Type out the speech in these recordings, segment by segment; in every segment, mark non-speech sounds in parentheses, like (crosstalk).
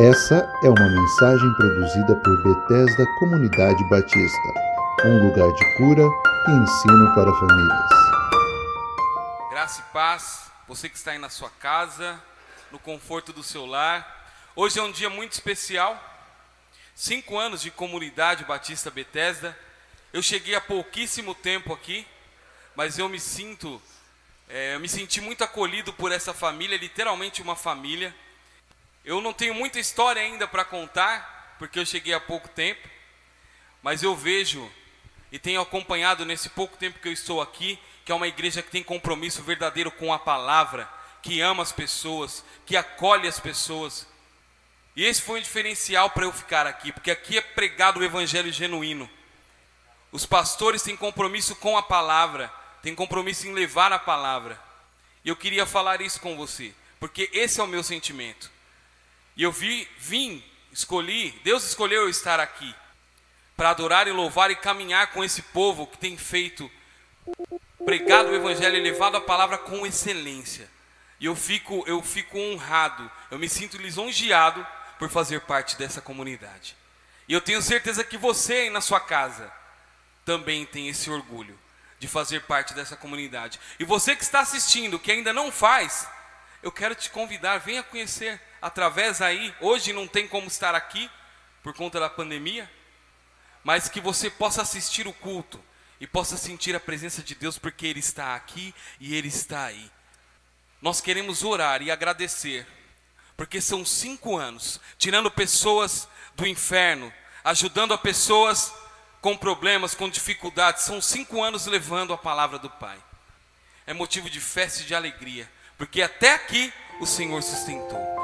Essa é uma mensagem produzida por Bethesda Comunidade Batista, um lugar de cura e ensino para famílias. Graça e paz, você que está aí na sua casa, no conforto do seu lar. Hoje é um dia muito especial. Cinco anos de comunidade Batista Bethesda. Eu cheguei há pouquíssimo tempo aqui, mas eu me sinto, é, eu me senti muito acolhido por essa família, literalmente uma família. Eu não tenho muita história ainda para contar, porque eu cheguei há pouco tempo, mas eu vejo e tenho acompanhado nesse pouco tempo que eu estou aqui, que é uma igreja que tem compromisso verdadeiro com a palavra, que ama as pessoas, que acolhe as pessoas. E esse foi um diferencial para eu ficar aqui, porque aqui é pregado o evangelho genuíno. Os pastores têm compromisso com a palavra, têm compromisso em levar a palavra. E eu queria falar isso com você, porque esse é o meu sentimento. E eu vi, vim, escolhi, Deus escolheu eu estar aqui para adorar e louvar e caminhar com esse povo que tem feito pregado o evangelho e levado a palavra com excelência. E eu fico, eu fico honrado, eu me sinto lisonjeado por fazer parte dessa comunidade. E eu tenho certeza que você aí na sua casa também tem esse orgulho de fazer parte dessa comunidade. E você que está assistindo, que ainda não faz, eu quero te convidar, venha conhecer através aí. Hoje não tem como estar aqui por conta da pandemia, mas que você possa assistir o culto e possa sentir a presença de Deus, porque Ele está aqui e Ele está aí. Nós queremos orar e agradecer, porque são cinco anos tirando pessoas do inferno, ajudando a pessoas com problemas, com dificuldades. São cinco anos levando a palavra do Pai. É motivo de festa e de alegria, porque até aqui o Senhor sustentou.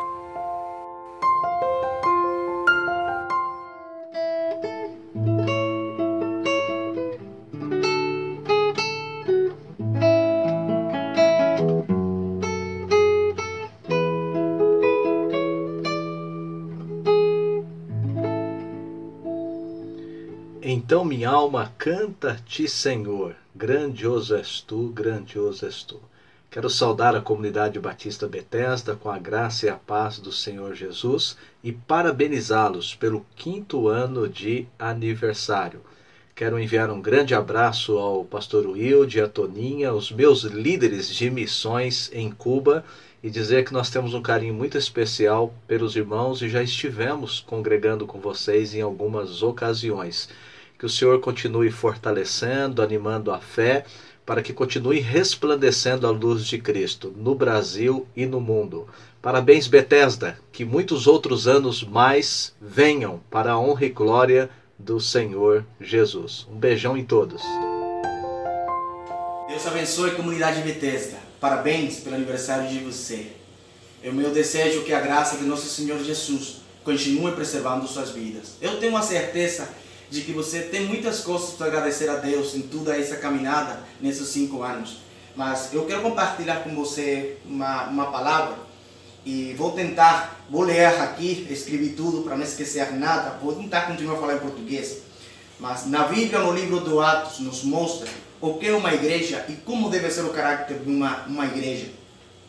Então minha alma canta-te, Senhor, grandioso és tu, grandioso és tu. Quero saudar a comunidade Batista Betesda com a graça e a paz do Senhor Jesus e parabenizá-los pelo quinto ano de aniversário. Quero enviar um grande abraço ao pastor Wilde, a Toninha, os meus líderes de missões em Cuba e dizer que nós temos um carinho muito especial pelos irmãos e já estivemos congregando com vocês em algumas ocasiões. Que o Senhor continue fortalecendo, animando a fé, para que continue resplandecendo a luz de Cristo no Brasil e no mundo. Parabéns, Bethesda, que muitos outros anos mais venham para a honra e glória do Senhor Jesus. Um beijão em todos. Deus abençoe a comunidade Bethesda. Parabéns pelo aniversário de você. É o meu desejo que a graça de nosso Senhor Jesus continue preservando suas vidas. Eu tenho uma certeza de que você tem muitas coisas para agradecer a Deus em toda essa caminhada nesses cinco anos. Mas eu quero compartilhar com você uma, uma palavra e vou tentar, vou ler aqui, escrevi tudo para não esquecer nada, vou tentar continuar a falar em português. Mas na Bíblia, no livro do Atos, nos mostra o que é uma igreja e como deve ser o caráter de uma, uma igreja.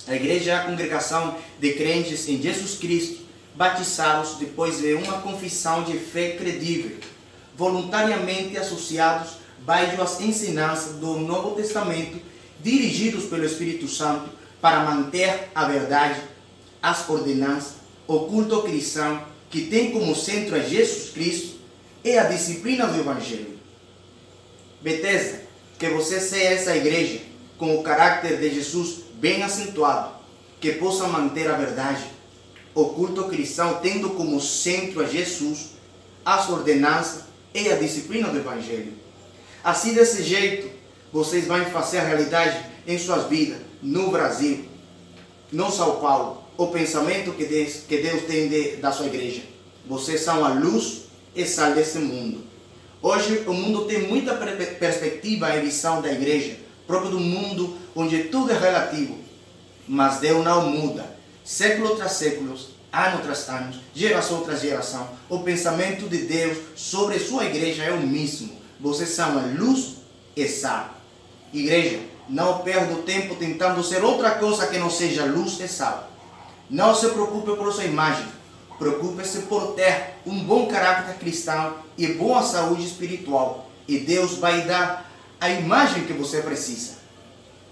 A igreja é a congregação de crentes em Jesus Cristo, batizados depois de uma confissão de fé credível voluntariamente associados baixo as ensinanças do Novo Testamento, dirigidos pelo Espírito Santo para manter a verdade, as ordenanças, o culto cristão, que tem como centro a Jesus Cristo, e a disciplina do Evangelho. Bethesda, que você seja essa igreja com o caráter de Jesus bem acentuado, que possa manter a verdade, o culto cristão tendo como centro a Jesus, as ordenanças, e a disciplina do Evangelho. Assim, desse jeito, vocês vão fazer a realidade em suas vidas, no Brasil, no São Paulo, o pensamento que Deus, que Deus tem de, da sua igreja. Vocês são a luz e sal desse mundo. Hoje o mundo tem muita perspectiva e visão da igreja, próprio do mundo onde tudo é relativo. Mas Deus não muda. Século tras séculos, ano tras ano, geração tras geração, o pensamento de Deus sobre sua igreja é o mesmo. Vocês são a luz e sal. Igreja, não perda o tempo tentando ser outra coisa que não seja luz e sal. Não se preocupe por sua imagem. Preocupe-se por ter um bom caráter cristão e boa saúde espiritual. E Deus vai dar a imagem que você precisa.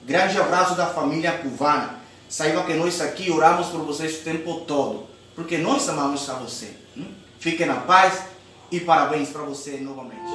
Grande abraço da família cubana. Saiba que nós aqui oramos por vocês o tempo todo, porque nós amamos a você. Hum? Fique na paz e parabéns para você novamente.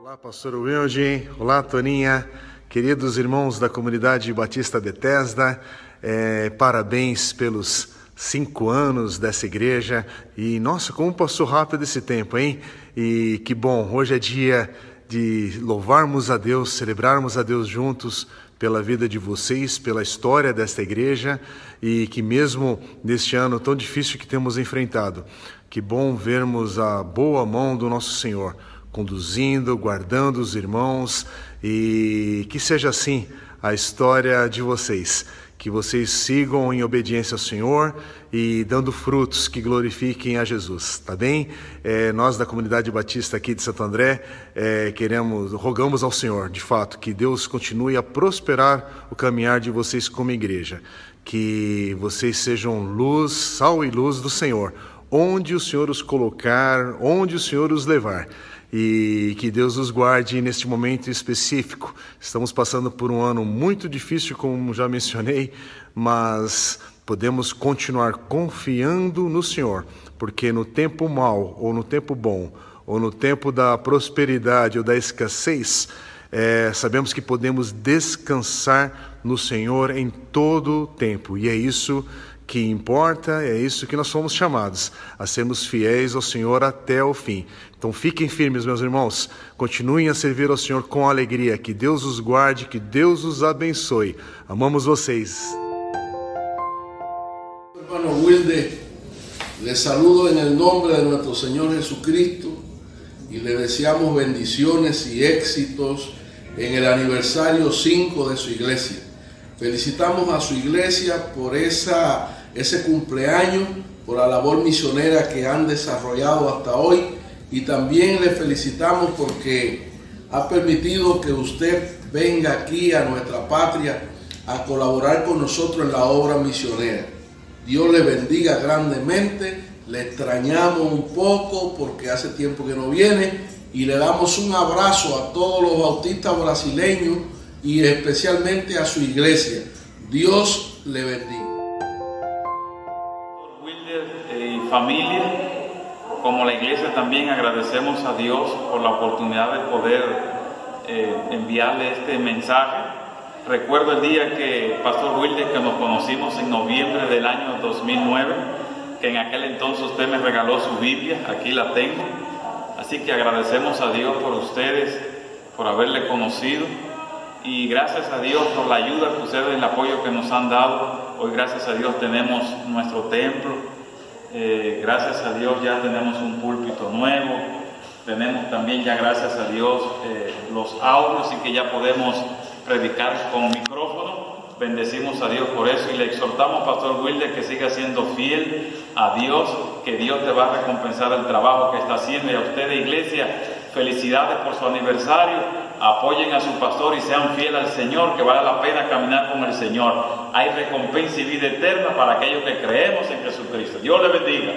Olá, pastor Wilde. Olá, Toninha. Queridos irmãos da comunidade Batista Bethesda, é, parabéns pelos cinco anos dessa igreja. E nossa, como passou rápido esse tempo, hein? E que bom, hoje é dia de louvarmos a Deus, celebrarmos a Deus juntos pela vida de vocês, pela história desta igreja e que mesmo neste ano tão difícil que temos enfrentado, que bom vermos a boa mão do nosso Senhor conduzindo, guardando os irmãos e que seja assim a história de vocês. Que vocês sigam em obediência ao Senhor e dando frutos que glorifiquem a Jesus, tá bem? É, nós da comunidade batista aqui de Santo André é, queremos, rogamos ao Senhor, de fato, que Deus continue a prosperar o caminhar de vocês como igreja, que vocês sejam luz, sal e luz do Senhor, onde o Senhor os colocar, onde o Senhor os levar e que Deus os guarde neste momento específico. Estamos passando por um ano muito difícil, como já mencionei, mas podemos continuar confiando no Senhor, porque no tempo mau ou no tempo bom, ou no tempo da prosperidade ou da escassez, é, sabemos que podemos descansar no Senhor em todo o tempo, e é isso que importa, é isso que nós somos chamados, a sermos fiéis ao Senhor até o fim. Então fiquem firmes, meus irmãos, continuem a servir ao Senhor com alegria, que Deus os guarde, que Deus os abençoe. Amamos vocês. Hermano Wilde, les saludo en el nombre de nuestro Señor Jesucristo y le deseamos bendiciones y éxitos en el aniversario 5 de su iglesia. Felicitamos a su iglesia por ese cumpleaños, por la labor misionera que han desarrollado hasta hoy y también le felicitamos porque ha permitido que usted venga aquí a nuestra patria a colaborar con nosotros en la obra misionera. Dios le bendiga grandemente, le extrañamos un poco porque hace tiempo que no viene y le damos un abrazo a todos los bautistas brasileños y especialmente a su iglesia. Dios le bendiga. familia, como la iglesia también agradecemos a Dios por la oportunidad de poder eh, enviarle este mensaje. Recuerdo el día que Pastor Wilde, que nos conocimos en noviembre del año 2009, que en aquel entonces usted me regaló su Biblia, aquí la tengo. Así que agradecemos a Dios por ustedes, por haberle conocido y gracias a Dios por la ayuda que ustedes, el apoyo que nos han dado. Hoy gracias a Dios tenemos nuestro templo, eh, gracias a Dios ya tenemos un púlpito nuevo, tenemos también ya gracias a Dios eh, los audios y que ya podemos predicar con micrófono. Bendecimos a Dios por eso y le exhortamos, Pastor Wilde, que siga siendo fiel a Dios, que Dios te va a recompensar el trabajo que está haciendo y a usted, iglesia, felicidades por su aniversario apoyen a su pastor y sean fieles al Señor, que vale la pena caminar con el Señor. Hay recompensa y vida eterna para aquellos que creemos en Jesucristo. Dios le bendiga.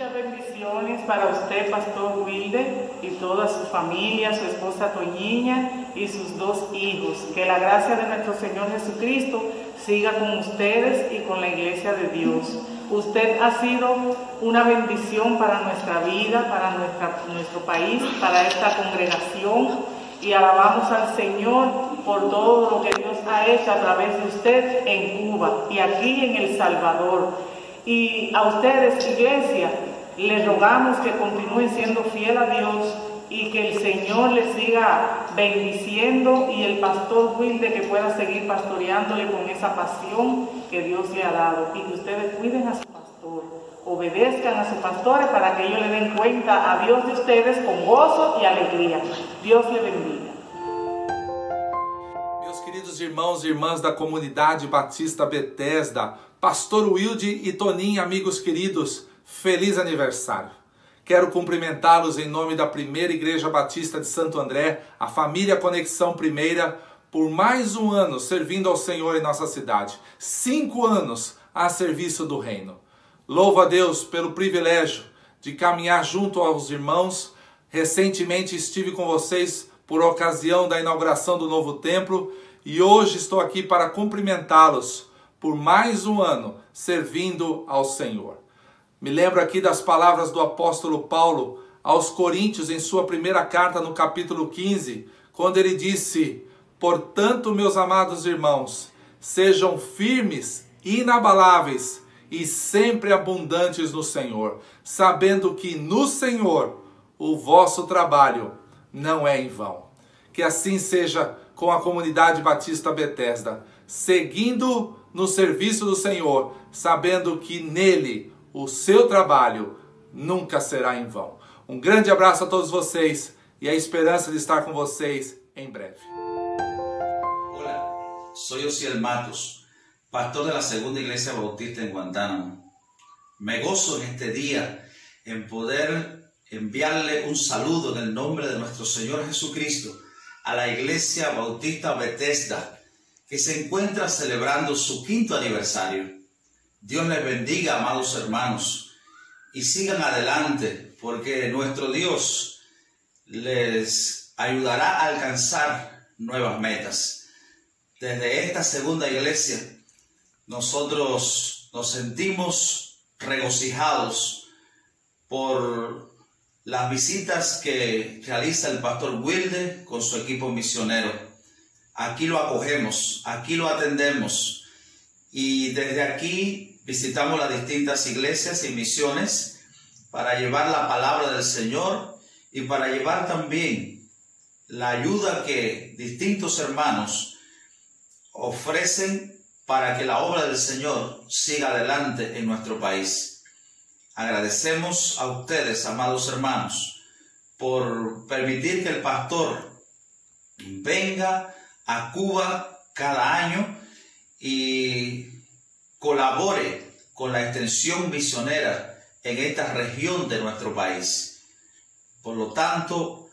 Muchas bendiciones para usted, Pastor Wilde, y toda su familia, su esposa Toñiña y sus dos hijos. Que la gracia de nuestro Señor Jesucristo siga con ustedes y con la iglesia de Dios. Usted ha sido una bendición para nuestra vida, para nuestro país, para esta congregación y alabamos al Señor por todo lo que Dios ha hecho a través de usted en Cuba y aquí en El Salvador. Y a ustedes, iglesia, les rogamos que continúen siendo fiel a Dios y que el Señor les siga bendiciendo y el pastor Wilde que pueda seguir pastoreándole con esa pasión que Dios le ha dado y que ustedes cuiden a su pastor, obedezcan a sus pastores para que ellos le den cuenta a Dios de ustedes con gozo y alegría. Dios le bendiga. Meus queridos irmãos e irmãs da comunidade Batista Bethesda, Pastor Wilde e Toninho, amigos queridos, feliz aniversário. Quero cumprimentá-los em nome da Primeira Igreja Batista de Santo André, a família Conexão Primeira, por mais um ano servindo ao Senhor em nossa cidade. Cinco anos a serviço do reino. Louvo a Deus pelo privilégio de caminhar junto aos irmãos. Recentemente estive com vocês por ocasião da inauguração do novo templo e hoje estou aqui para cumprimentá-los por mais um ano servindo ao Senhor. Me lembro aqui das palavras do apóstolo Paulo aos Coríntios em sua primeira carta no capítulo 15, quando ele disse: Portanto, meus amados irmãos, sejam firmes, inabaláveis e sempre abundantes no Senhor, sabendo que no Senhor o vosso trabalho não é em vão. Que assim seja com a comunidade Batista Betesda, seguindo no serviço do Senhor, sabendo que nele o seu trabalho nunca será em vão. Um grande abraço a todos vocês e a esperança de estar com vocês em breve. Hola, soy Osiel Matos, pastor de la Segunda Iglesia Bautista en Guantánamo. Me gozo en este día en poder enviarle un saludo en el nombre de nuestro Señor Jesucristo a la Iglesia Bautista Bethesda, que se encuentra celebrando su quinto aniversario. Dios les bendiga, amados hermanos, y sigan adelante, porque nuestro Dios les ayudará a alcanzar nuevas metas. Desde esta segunda iglesia, nosotros nos sentimos regocijados por las visitas que realiza el pastor Wilde con su equipo misionero. Aquí lo acogemos, aquí lo atendemos y desde aquí visitamos las distintas iglesias y misiones para llevar la palabra del Señor y para llevar también la ayuda que distintos hermanos ofrecen para que la obra del Señor siga adelante en nuestro país. Agradecemos a ustedes, amados hermanos, por permitir que el pastor venga a Cuba cada año y colabore con la extensión misionera en esta región de nuestro país. Por lo tanto,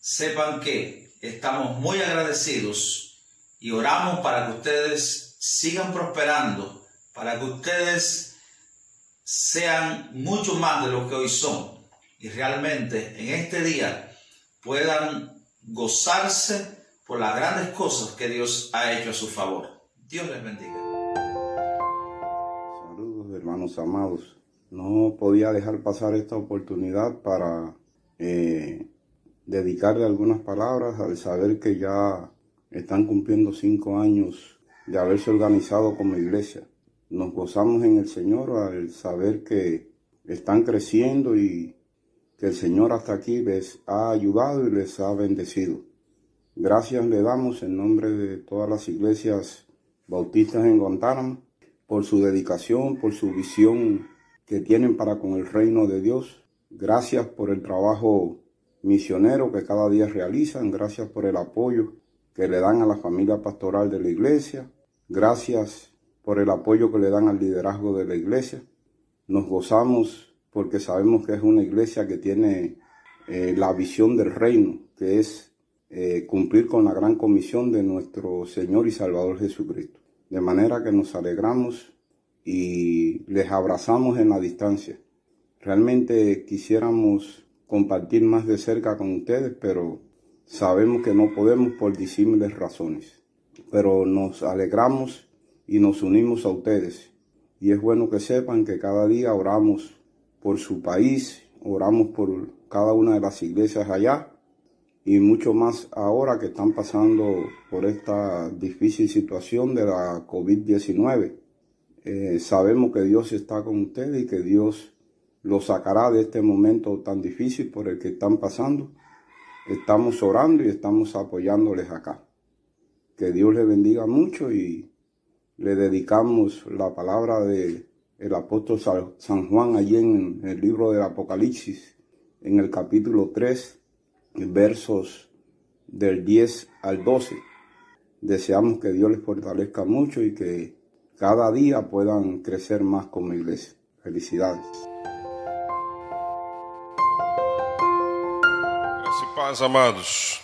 sepan que estamos muy agradecidos y oramos para que ustedes sigan prosperando, para que ustedes sean mucho más de lo que hoy son y realmente en este día puedan gozarse por las grandes cosas que Dios ha hecho a su favor. Dios les bendiga. Amados. No podía dejar pasar esta oportunidad para eh, dedicarle algunas palabras al saber que ya están cumpliendo cinco años de haberse organizado como iglesia nos gozamos en el Señor al saber que están creciendo y que el Señor hasta aquí les ha ayudado y les ha bendecido. Gracias le damos en nombre de todas las iglesias bautistas en Guantánamo por su dedicación, por su visión que tienen para con el reino de Dios. Gracias por el trabajo misionero que cada día realizan. Gracias por el apoyo que le dan a la familia pastoral de la iglesia. Gracias por el apoyo que le dan al liderazgo de la iglesia. Nos gozamos porque sabemos que es una iglesia que tiene eh, la visión del reino, que es eh, cumplir con la gran comisión de nuestro Señor y Salvador Jesucristo. De manera que nos alegramos y les abrazamos en la distancia. Realmente quisiéramos compartir más de cerca con ustedes, pero sabemos que no podemos por disímiles razones. Pero nos alegramos y nos unimos a ustedes. Y es bueno que sepan que cada día oramos por su país, oramos por cada una de las iglesias allá y mucho más ahora que están pasando por esta difícil situación de la COVID-19. Eh, sabemos que Dios está con ustedes y que Dios los sacará de este momento tan difícil por el que están pasando. Estamos orando y estamos apoyándoles acá. Que Dios les bendiga mucho y le dedicamos la palabra de el apóstol San Juan allí en el libro del Apocalipsis, en el capítulo 3, versos del 10 al 12. Deseamos que Dios les fortalezca mucho y que cada día puedan crecer más como iglesia. Felicidades. Graças e paz, amados.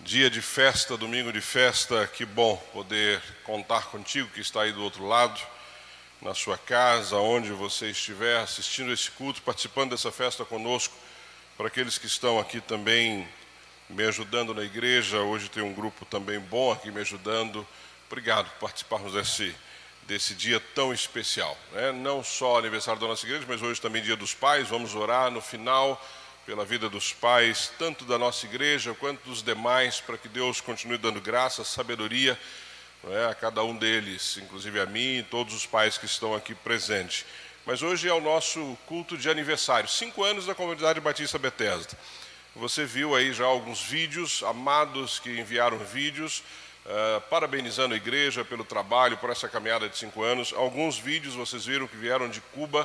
Dia de festa, domingo de festa, que bom poder contar contigo que está aí do outro lado na sua casa, onde você estiver assistindo esse culto, participando dessa festa conosco. Para aqueles que estão aqui também me ajudando na igreja, hoje tem um grupo também bom aqui me ajudando. Obrigado por participarmos desse, desse dia tão especial. Né? Não só aniversário da nossa igreja, mas hoje também dia dos pais. Vamos orar no final pela vida dos pais, tanto da nossa igreja quanto dos demais, para que Deus continue dando graça, sabedoria é, a cada um deles, inclusive a mim e todos os pais que estão aqui presentes. Mas hoje é o nosso culto de aniversário, cinco anos da Comunidade Batista Bethesda. Você viu aí já alguns vídeos, amados que enviaram vídeos, uh, parabenizando a igreja pelo trabalho, por essa caminhada de cinco anos. Alguns vídeos vocês viram que vieram de Cuba.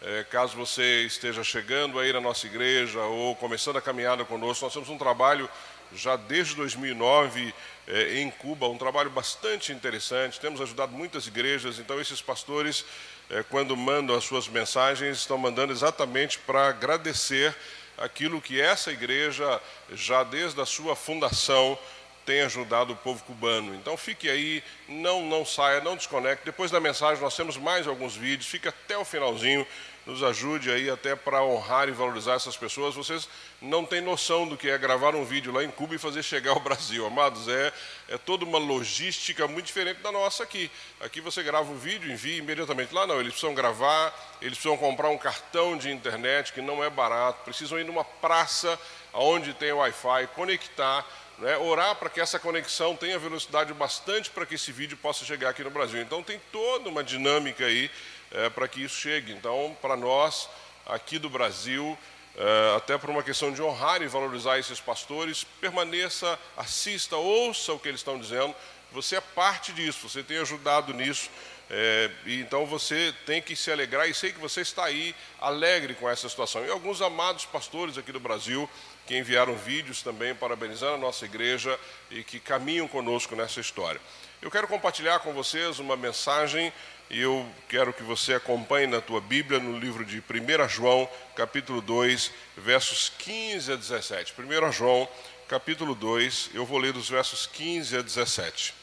Uh, caso você esteja chegando aí na nossa igreja ou começando a caminhada conosco, nós temos um trabalho já desde 2009 eh, em Cuba, um trabalho bastante interessante. Temos ajudado muitas igrejas, então esses pastores, eh, quando mandam as suas mensagens, estão mandando exatamente para agradecer aquilo que essa igreja, já desde a sua fundação, tem ajudado o povo cubano. Então fique aí, não, não saia, não desconecte. Depois da mensagem nós temos mais alguns vídeos, fica até o finalzinho nos ajude aí até para honrar e valorizar essas pessoas. Vocês não têm noção do que é gravar um vídeo lá em Cuba e fazer chegar ao (laughs) Brasil, amados. É, é toda uma logística muito diferente da nossa aqui. Aqui você grava um vídeo, envia imediatamente. Lá não, eles precisam gravar, eles precisam comprar um cartão de internet que não é barato, precisam ir numa praça onde tem Wi-Fi, conectar. Né, orar para que essa conexão tenha velocidade bastante para que esse vídeo possa chegar aqui no Brasil. Então tem toda uma dinâmica aí é, para que isso chegue. Então, para nós, aqui do Brasil, é, até por uma questão de honrar e valorizar esses pastores, permaneça, assista, ouça o que eles estão dizendo. Você é parte disso, você tem ajudado nisso. É, então você tem que se alegrar e sei que você está aí alegre com essa situação. E alguns amados pastores aqui do Brasil que enviaram vídeos também parabenizando a nossa igreja e que caminham conosco nessa história. Eu quero compartilhar com vocês uma mensagem e eu quero que você acompanhe na tua Bíblia no livro de 1 João, capítulo 2, versos 15 a 17. 1 João, capítulo 2, eu vou ler dos versos 15 a 17.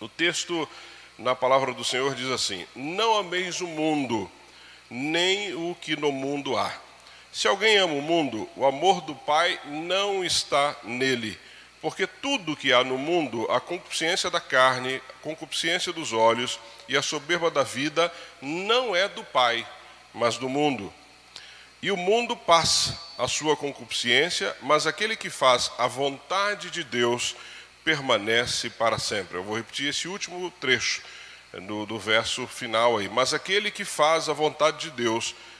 O texto na palavra do Senhor diz assim: Não ameis o mundo, nem o que no mundo há. Se alguém ama o mundo, o amor do Pai não está nele. Porque tudo que há no mundo, a concupiscência da carne, a concupiscência dos olhos e a soberba da vida, não é do Pai, mas do mundo. E o mundo passa a sua concupiscência, mas aquele que faz a vontade de Deus permanece para sempre. Eu vou repetir esse último trecho do, do verso final aí. Mas aquele que faz a vontade de Deus permanece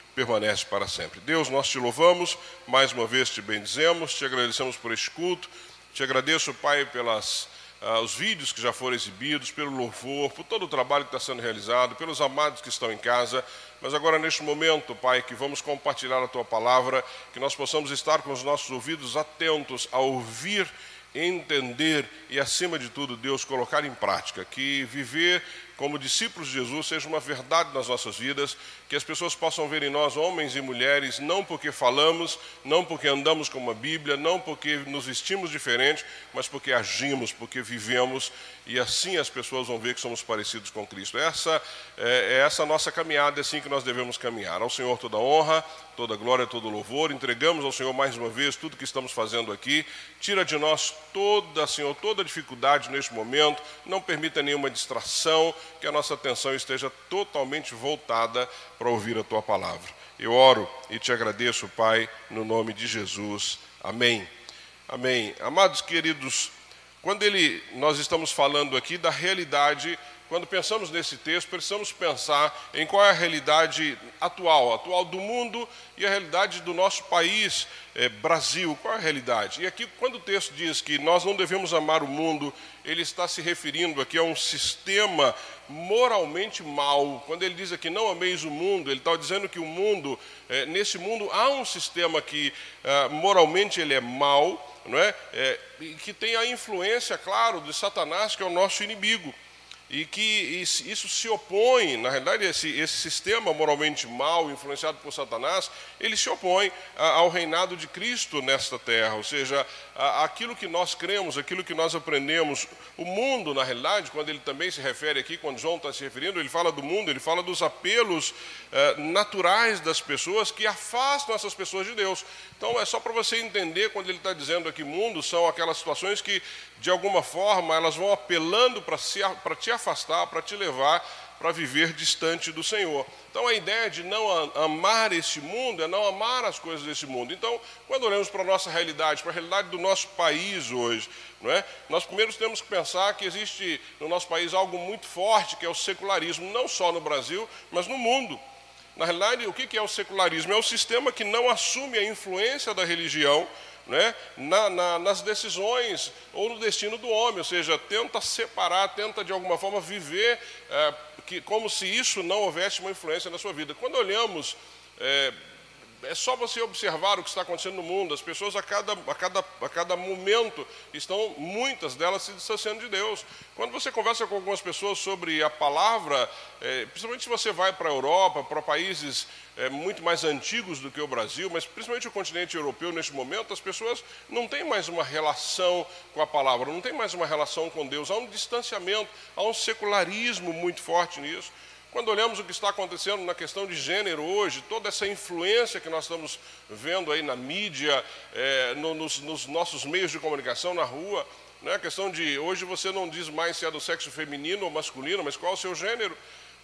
para sempre. Deus, nós te louvamos, mais uma vez te bendizemos, te agradecemos por este culto te agradeço, Pai, pelos ah, os vídeos que já foram exibidos, pelo louvor, por todo o trabalho que está sendo realizado, pelos amados que estão em casa. Mas agora, neste momento, Pai, que vamos compartilhar a Tua palavra, que nós possamos estar com os nossos ouvidos atentos a ouvir entender e, acima de tudo, Deus, colocar em prática. Que viver como discípulos de Jesus seja uma verdade nas nossas vidas, que as pessoas possam ver em nós homens e mulheres, não porque falamos, não porque andamos com uma Bíblia, não porque nos vestimos diferente, mas porque agimos, porque vivemos, e assim as pessoas vão ver que somos parecidos com Cristo. Essa é, é essa a nossa caminhada, é assim que nós devemos caminhar. Ao Senhor toda honra, toda glória, todo louvor. Entregamos ao Senhor mais uma vez tudo que estamos fazendo aqui. Tira de nós toda, Senhor, toda dificuldade neste momento. Não permita nenhuma distração que a nossa atenção esteja totalmente voltada para ouvir a tua palavra. Eu oro e te agradeço, Pai, no nome de Jesus. Amém. Amém. Amados queridos, quando ele, nós estamos falando aqui da realidade quando pensamos nesse texto, precisamos pensar em qual é a realidade atual, atual do mundo e a realidade do nosso país, é, Brasil. Qual é a realidade? E aqui, quando o texto diz que nós não devemos amar o mundo, ele está se referindo aqui a um sistema moralmente mau. Quando ele diz aqui não ameis o mundo, ele está dizendo que o mundo, é, nesse mundo há um sistema que é, moralmente ele é mau, não é? é? que tem a influência, claro, de Satanás, que é o nosso inimigo. E que isso se opõe, na realidade, esse, esse sistema moralmente mau, influenciado por Satanás, ele se opõe ao reinado de Cristo nesta terra, ou seja, aquilo que nós cremos, aquilo que nós aprendemos. O mundo, na realidade, quando ele também se refere aqui, quando João está se referindo, ele fala do mundo, ele fala dos apelos eh, naturais das pessoas que afastam essas pessoas de Deus. Então, é só para você entender, quando ele está dizendo aqui mundo, são aquelas situações que, de alguma forma, elas vão apelando para te afastar, para te levar para viver distante do Senhor. Então a ideia de não amar este mundo é não amar as coisas desse mundo. Então, quando olhamos para a nossa realidade, para a realidade do nosso país hoje, não é? nós primeiro temos que pensar que existe no nosso país algo muito forte, que é o secularismo, não só no Brasil, mas no mundo. Na realidade, o que é o secularismo? É o sistema que não assume a influência da religião né, na, na, nas decisões ou no destino do homem, ou seja, tenta separar, tenta de alguma forma viver é, que, como se isso não houvesse uma influência na sua vida. Quando olhamos é, é só você observar o que está acontecendo no mundo. As pessoas, a cada, a cada, a cada momento, estão, muitas delas, se distanciando de Deus. Quando você conversa com algumas pessoas sobre a palavra, é, principalmente se você vai para a Europa, para países é, muito mais antigos do que o Brasil, mas principalmente o continente europeu, neste momento, as pessoas não têm mais uma relação com a palavra, não têm mais uma relação com Deus. Há um distanciamento, há um secularismo muito forte nisso. Quando olhamos o que está acontecendo na questão de gênero hoje, toda essa influência que nós estamos vendo aí na mídia, é, no, nos, nos, nossos meios de comunicação, na rua, né, a questão de hoje você não diz mais se é do sexo feminino ou masculino, mas qual é o seu gênero.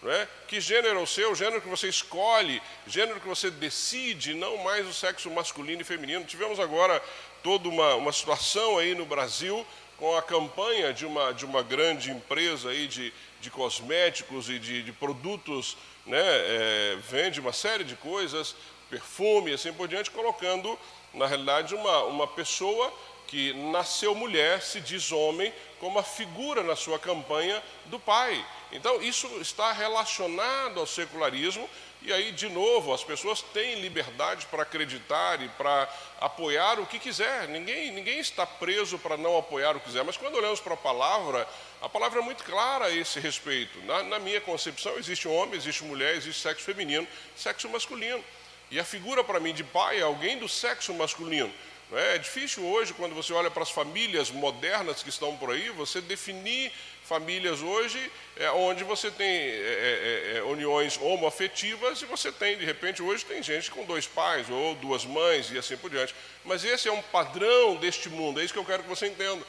É? Que gênero é o seu? Gênero que você escolhe, gênero que você decide, não mais o sexo masculino e feminino. Tivemos agora toda uma, uma situação aí no Brasil com a campanha de uma, de uma grande empresa aí de, de cosméticos e de, de produtos, né, é, vende uma série de coisas, perfume e assim por diante, colocando, na realidade, uma, uma pessoa que nasceu mulher, se diz homem, como a figura na sua campanha do pai. Então, isso está relacionado ao secularismo, e aí, de novo, as pessoas têm liberdade para acreditar e para apoiar o que quiser. Ninguém, ninguém está preso para não apoiar o que quiser. Mas quando olhamos para a palavra, a palavra é muito clara a esse respeito. Na, na minha concepção, existe homem, existe mulher, existe sexo feminino, sexo masculino. E a figura para mim de pai é alguém do sexo masculino. É difícil hoje, quando você olha para as famílias modernas que estão por aí, você definir famílias hoje é, onde você tem é, é, é, é, uniões homoafetivas e você tem, de repente, hoje tem gente com dois pais ou duas mães e assim por diante. Mas esse é um padrão deste mundo, é isso que eu quero que você entenda.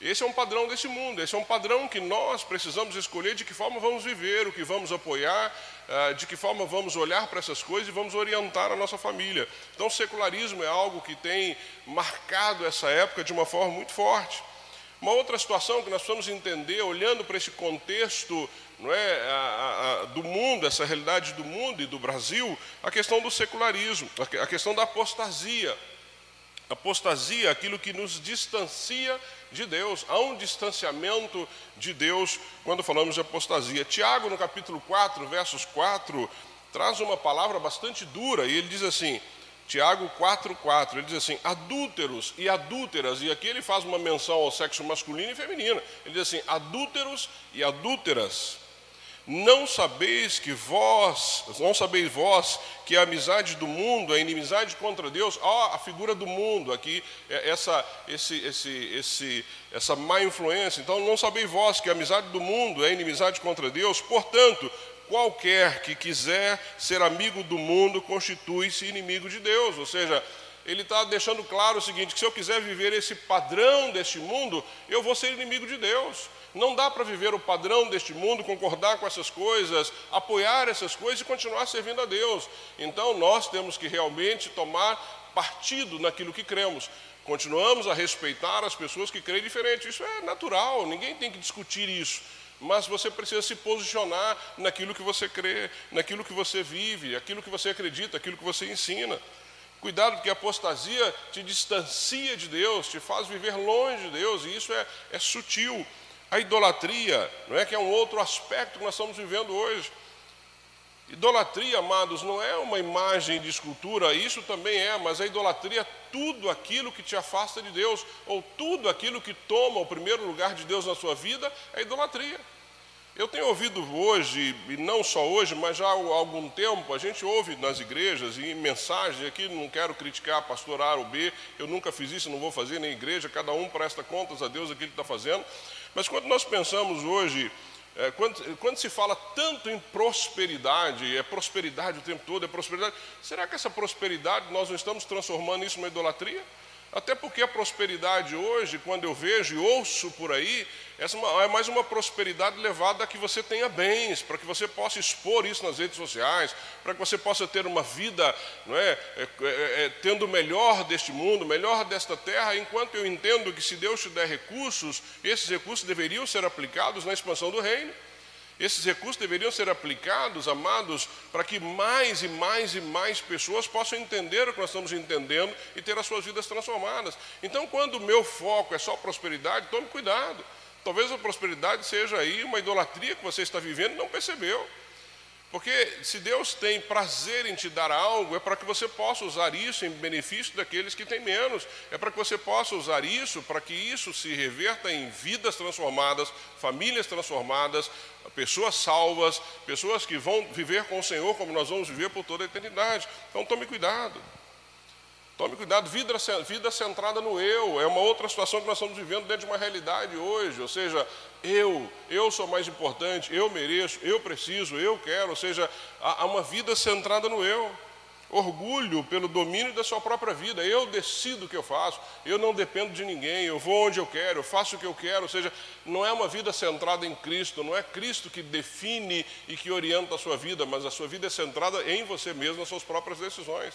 Esse é um padrão desse mundo, esse é um padrão que nós precisamos escolher de que forma vamos viver, o que vamos apoiar, ah, de que forma vamos olhar para essas coisas e vamos orientar a nossa família. Então, o secularismo é algo que tem marcado essa época de uma forma muito forte. Uma outra situação que nós precisamos entender, olhando para esse contexto não é, a, a, do mundo, essa realidade do mundo e do Brasil, a questão do secularismo, a questão da apostasia. Apostasia, aquilo que nos distancia de Deus. Há um distanciamento de Deus quando falamos de apostasia. Tiago, no capítulo 4, versos 4, traz uma palavra bastante dura e ele diz assim: Tiago 4,4, ele diz assim: adúlteros e adúlteras, e aqui ele faz uma menção ao sexo masculino e feminino. Ele diz assim: adúlteros e adúlteras não sabeis que vós, não sabeis vós que a amizade do mundo é inimizade contra Deus? Ó, a figura do mundo aqui, é essa, esse, esse, esse, essa má influência. Então, não sabeis vós que a amizade do mundo é inimizade contra Deus? Portanto, qualquer que quiser ser amigo do mundo constitui-se inimigo de Deus. Ou seja, ele está deixando claro o seguinte: que se eu quiser viver esse padrão deste mundo, eu vou ser inimigo de Deus. Não dá para viver o padrão deste mundo, concordar com essas coisas, apoiar essas coisas e continuar servindo a Deus. Então nós temos que realmente tomar partido naquilo que cremos. Continuamos a respeitar as pessoas que creem diferente. Isso é natural, ninguém tem que discutir isso. Mas você precisa se posicionar naquilo que você crê, naquilo que você vive, aquilo que você acredita, aquilo que você ensina. Cuidado, porque a apostasia te distancia de Deus, te faz viver longe de Deus, e isso é, é sutil. A idolatria, não é que é um outro aspecto que nós estamos vivendo hoje. Idolatria, amados, não é uma imagem de escultura, isso também é, mas a idolatria é tudo aquilo que te afasta de Deus, ou tudo aquilo que toma o primeiro lugar de Deus na sua vida, é idolatria. Eu tenho ouvido hoje, e não só hoje, mas já há algum tempo, a gente ouve nas igrejas e mensagens, aqui não quero criticar pastor A ou B, eu nunca fiz isso, não vou fazer na igreja, cada um presta contas a Deus aquilo que está fazendo. Mas quando nós pensamos hoje, é, quando, quando se fala tanto em prosperidade, é prosperidade o tempo todo, é prosperidade, será que essa prosperidade nós não estamos transformando isso numa idolatria? Até porque a prosperidade hoje, quando eu vejo e ouço por aí, essa é mais uma prosperidade levada a que você tenha bens, para que você possa expor isso nas redes sociais, para que você possa ter uma vida não é, é, é, é tendo o melhor deste mundo, melhor desta terra, enquanto eu entendo que se Deus te der recursos, esses recursos deveriam ser aplicados na expansão do reino. Esses recursos deveriam ser aplicados, amados, para que mais e mais e mais pessoas possam entender o que nós estamos entendendo e ter as suas vidas transformadas. Então, quando o meu foco é só prosperidade, tome cuidado. Talvez a prosperidade seja aí uma idolatria que você está vivendo e não percebeu. Porque se Deus tem prazer em te dar algo, é para que você possa usar isso em benefício daqueles que têm menos. É para que você possa usar isso, para que isso se reverta em vidas transformadas, famílias transformadas, pessoas salvas, pessoas que vão viver com o Senhor como nós vamos viver por toda a eternidade. Então tome cuidado. Tome cuidado, vida, vida centrada no eu, é uma outra situação que nós estamos vivendo dentro de uma realidade hoje, ou seja, eu, eu sou mais importante, eu mereço, eu preciso, eu quero, ou seja, há uma vida centrada no eu. Orgulho pelo domínio da sua própria vida, eu decido o que eu faço, eu não dependo de ninguém, eu vou onde eu quero, eu faço o que eu quero, ou seja, não é uma vida centrada em Cristo, não é Cristo que define e que orienta a sua vida, mas a sua vida é centrada em você mesmo, nas suas próprias decisões.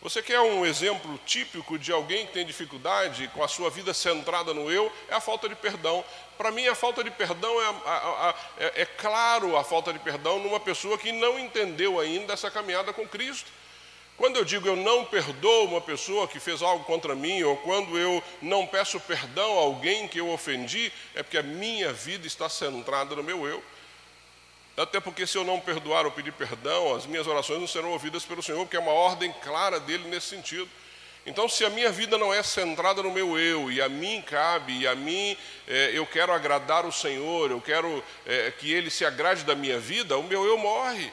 Você quer um exemplo típico de alguém que tem dificuldade com a sua vida centrada no eu? É a falta de perdão. Para mim, a falta de perdão é, a, a, a, é, é claro a falta de perdão numa pessoa que não entendeu ainda essa caminhada com Cristo. Quando eu digo eu não perdoo uma pessoa que fez algo contra mim, ou quando eu não peço perdão a alguém que eu ofendi, é porque a minha vida está centrada no meu eu. Até porque se eu não perdoar ou pedir perdão, as minhas orações não serão ouvidas pelo Senhor, porque é uma ordem clara dele nesse sentido. Então, se a minha vida não é centrada no meu eu, e a mim cabe, e a mim é, eu quero agradar o Senhor, eu quero é, que Ele se agrade da minha vida, o meu eu morre.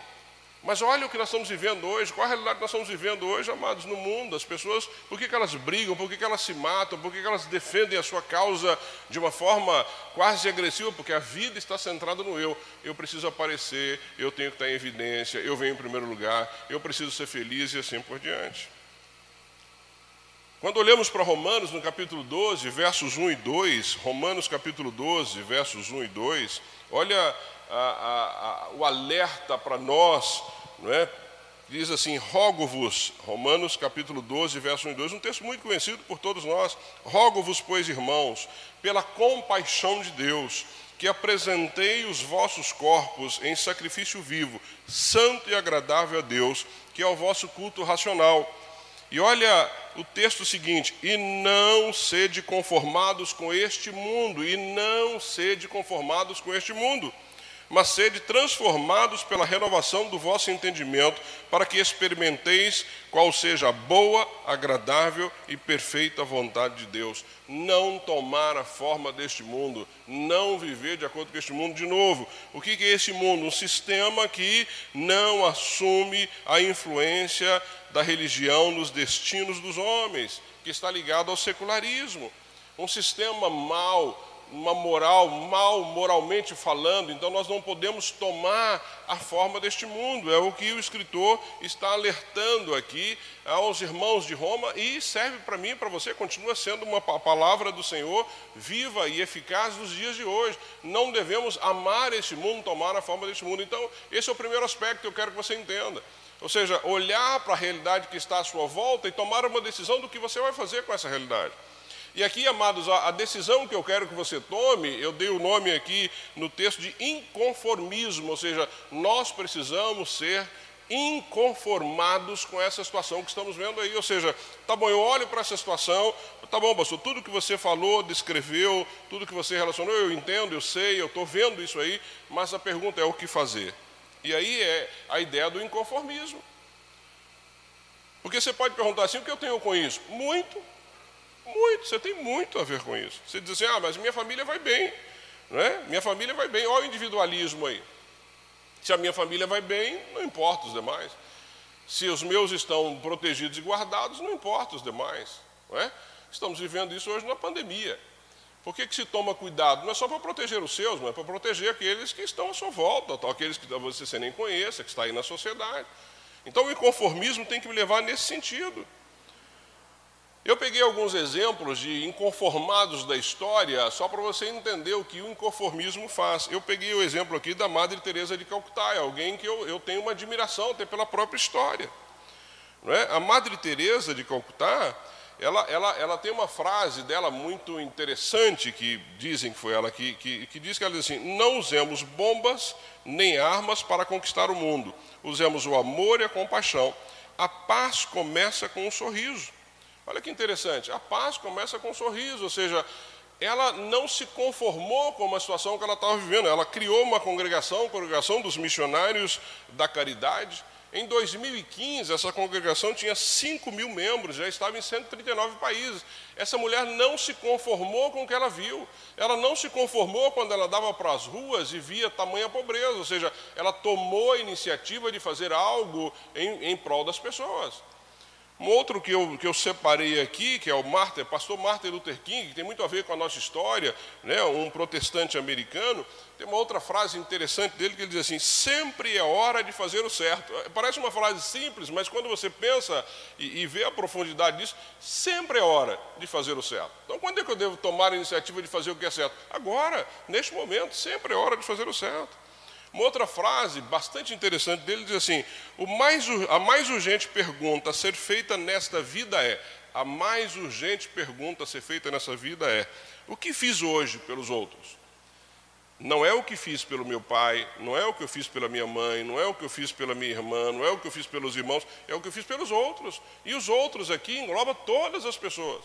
Mas olha o que nós estamos vivendo hoje, qual a realidade que nós estamos vivendo hoje, amados, no mundo. As pessoas, por que, que elas brigam, por que, que elas se matam, por que, que elas defendem a sua causa de uma forma quase agressiva? Porque a vida está centrada no eu. Eu preciso aparecer, eu tenho que estar em evidência, eu venho em primeiro lugar, eu preciso ser feliz e assim por diante. Quando olhamos para Romanos, no capítulo 12, versos 1 e 2, Romanos capítulo 12, versos 1 e 2, olha a, a, o alerta para nós, não é? Diz assim: Rogo-vos, Romanos capítulo 12, verso 1 e 2, um texto muito conhecido por todos nós. Rogo-vos, pois, irmãos, pela compaixão de Deus, que apresentei os vossos corpos em sacrifício vivo, santo e agradável a Deus, que é o vosso culto racional. E olha o texto seguinte: e não sede conformados com este mundo, e não sede conformados com este mundo mas sede transformados pela renovação do vosso entendimento, para que experimenteis qual seja a boa, agradável e perfeita vontade de Deus. Não tomar a forma deste mundo, não viver de acordo com este mundo de novo. O que é esse mundo? Um sistema que não assume a influência da religião nos destinos dos homens, que está ligado ao secularismo. Um sistema mau, uma moral mal moralmente falando, então nós não podemos tomar a forma deste mundo. É o que o escritor está alertando aqui aos irmãos de Roma e serve para mim e para você, continua sendo uma palavra do Senhor viva e eficaz nos dias de hoje. Não devemos amar este mundo, tomar a forma deste mundo. Então, esse é o primeiro aspecto que eu quero que você entenda. Ou seja, olhar para a realidade que está à sua volta e tomar uma decisão do que você vai fazer com essa realidade. E aqui, amados, a decisão que eu quero que você tome, eu dei o nome aqui no texto de inconformismo, ou seja, nós precisamos ser inconformados com essa situação que estamos vendo aí. Ou seja, tá bom, eu olho para essa situação, tá bom, pastor, tudo que você falou, descreveu, tudo que você relacionou, eu entendo, eu sei, eu estou vendo isso aí, mas a pergunta é o que fazer. E aí é a ideia do inconformismo. Porque você pode perguntar assim: o que eu tenho com isso? Muito. Muito, você tem muito a ver com isso. Você diz assim, ah, mas minha família vai bem. Não é? Minha família vai bem, olha o individualismo aí. Se a minha família vai bem, não importa os demais. Se os meus estão protegidos e guardados, não importa os demais. Não é? Estamos vivendo isso hoje na pandemia. Por que, que se toma cuidado? Não é só para proteger os seus, mas é para proteger aqueles que estão à sua volta, aqueles que você nem conheça, que está aí na sociedade. Então o inconformismo tem que me levar nesse sentido. Eu peguei alguns exemplos de inconformados da história, só para você entender o que o inconformismo faz. Eu peguei o exemplo aqui da Madre Teresa de Calcutá, alguém que eu, eu tenho uma admiração até pela própria história. Não é? A Madre Teresa de Calcutá, ela, ela, ela tem uma frase dela muito interessante, que dizem que foi ela que, que, que diz que ela diz assim, não usemos bombas nem armas para conquistar o mundo, usemos o amor e a compaixão. A paz começa com um sorriso. Olha que interessante, a paz começa com um sorriso, ou seja, ela não se conformou com uma situação que ela estava vivendo, ela criou uma congregação, a congregação dos missionários da caridade. Em 2015, essa congregação tinha 5 mil membros, já estava em 139 países. Essa mulher não se conformou com o que ela viu, ela não se conformou quando ela dava para as ruas e via tamanha pobreza, ou seja, ela tomou a iniciativa de fazer algo em, em prol das pessoas. Um outro que eu, que eu separei aqui, que é o Martin, pastor Martin Luther King, que tem muito a ver com a nossa história, né, um protestante americano, tem uma outra frase interessante dele que ele diz assim: sempre é hora de fazer o certo. Parece uma frase simples, mas quando você pensa e, e vê a profundidade disso, sempre é hora de fazer o certo. Então, quando é que eu devo tomar a iniciativa de fazer o que é certo? Agora, neste momento, sempre é hora de fazer o certo. Uma outra frase bastante interessante dele diz assim: mais, a mais urgente pergunta a ser feita nesta vida é: a mais urgente pergunta a ser feita nessa vida é: o que fiz hoje pelos outros? Não é o que fiz pelo meu pai, não é o que eu fiz pela minha mãe, não é o que eu fiz pela minha irmã, não é o que eu fiz pelos irmãos, é o que eu fiz pelos outros. E os outros aqui engloba todas as pessoas.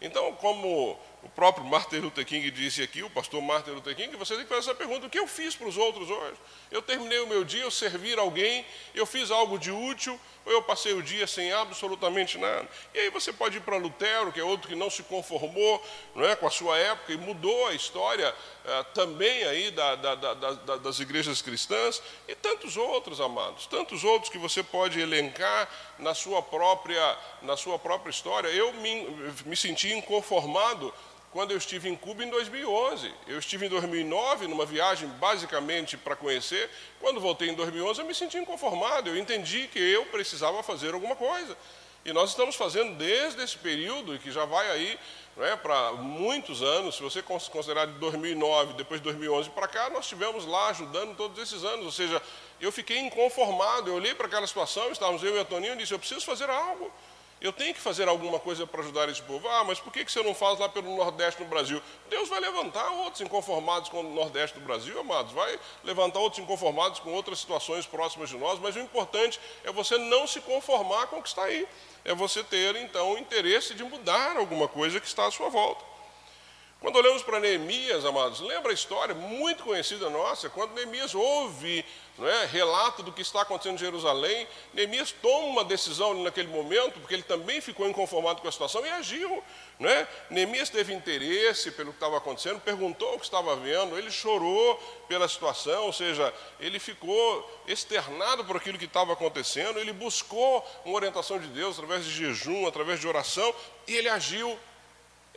Então, como o próprio Martin Luther King disse aqui, o pastor Martin Luther King, você tem que fazer essa pergunta: o que eu fiz para os outros hoje? Eu terminei o meu dia, eu servi alguém, eu fiz algo de útil, ou eu passei o dia sem absolutamente nada? E aí você pode ir para Lutero, que é outro que não se conformou não é, com a sua época e mudou a história eh, também aí da, da, da, das igrejas cristãs, e tantos outros, amados, tantos outros que você pode elencar na sua própria, na sua própria história. Eu me, me senti inconformado quando eu estive em Cuba em 2011. Eu estive em 2009 numa viagem basicamente para conhecer. Quando voltei em 2011, eu me senti inconformado. Eu entendi que eu precisava fazer alguma coisa. E nós estamos fazendo desde esse período, que já vai aí é, para muitos anos, se você considerar de 2009, depois de 2011 para cá, nós estivemos lá ajudando todos esses anos. Ou seja, eu fiquei inconformado. Eu olhei para aquela situação, estávamos eu e a Toninho, e disse: eu preciso fazer algo. Eu tenho que fazer alguma coisa para ajudar esse povo. Ah, mas por que você não faz lá pelo Nordeste no Brasil? Deus vai levantar outros inconformados com o Nordeste do Brasil, amados. Vai levantar outros inconformados com outras situações próximas de nós. Mas o importante é você não se conformar com o que está aí. É você ter, então, o interesse de mudar alguma coisa que está à sua volta. Quando olhamos para Neemias, amados, lembra a história muito conhecida nossa, quando Neemias ouve é, relato do que está acontecendo em Jerusalém, Neemias toma uma decisão naquele momento, porque ele também ficou inconformado com a situação e agiu. É? Neemias teve interesse pelo que estava acontecendo, perguntou o que estava vendo, ele chorou pela situação, ou seja, ele ficou externado por aquilo que estava acontecendo, ele buscou uma orientação de Deus através de jejum, através de oração, e ele agiu